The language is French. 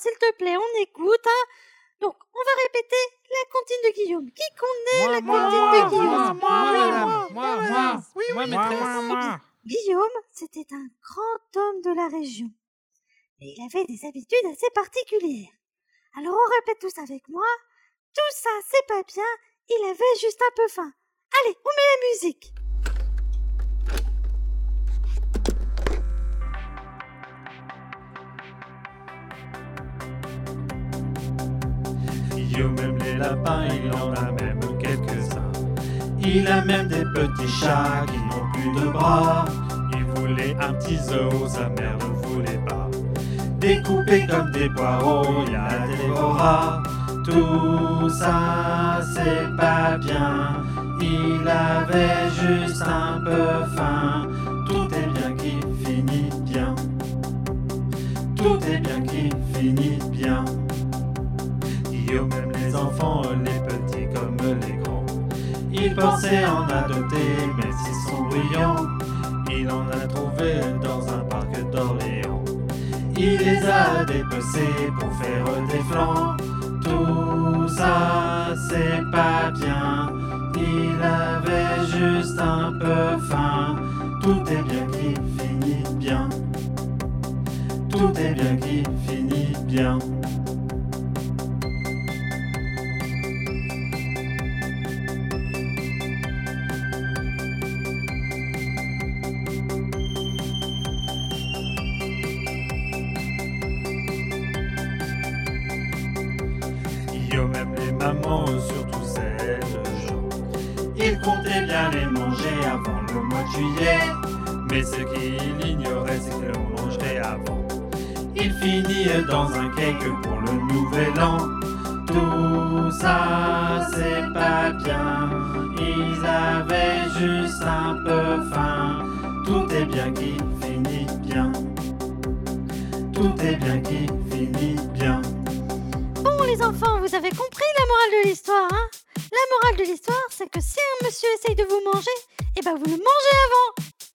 s'il te plaît, on écoute. Hein. Donc, on va répéter la comptine de Guillaume. Qui connaît la comptine de Guillaume? Moi, moi, moi, maîtresse. Guillaume, c'était un grand homme de la région. Mais il avait des habitudes assez particulières. Alors on répète tous avec moi. Tout ça, c'est pas bien. Il avait juste un peu faim. Allez, on met la musique. Aime les lapins, il en a même quelques-uns. Il a même des petits chats qui n'ont plus de bras. Il voulait un petit zoo, sa mère ne voulait pas. Découpé comme des poireaux, il a dévora. Tout ça, c'est pas bien. Il avait juste un peu faim. Tout est bien qui finit bien. Tout est bien qui finit bien. Aime les enfants, les petits comme les grands. Il pensait en adopter, mais s'ils sont bruyants, il en a trouvé dans un parc d'Orléans. Il les a dépecés pour faire des flancs. Tout ça, c'est pas bien. Il avait juste un peu faim. Tout est bien qui finit bien. Tout est bien qui finit bien. Mamans, surtout celles de Jean. Il comptait bien les manger avant le mois de juillet. Mais ce qu'il ignorait, c'est que l'on mangerait avant. Il finit dans un cake pour le nouvel an. Tout ça, c'est pas bien. Ils avaient juste un peu faim. Tout est bien qui finit bien. Tout est bien qui finit bien. Les enfants, vous avez compris la morale de l'histoire, hein? La morale de l'histoire, c'est que si un monsieur essaye de vous manger, eh ben vous le mangez avant.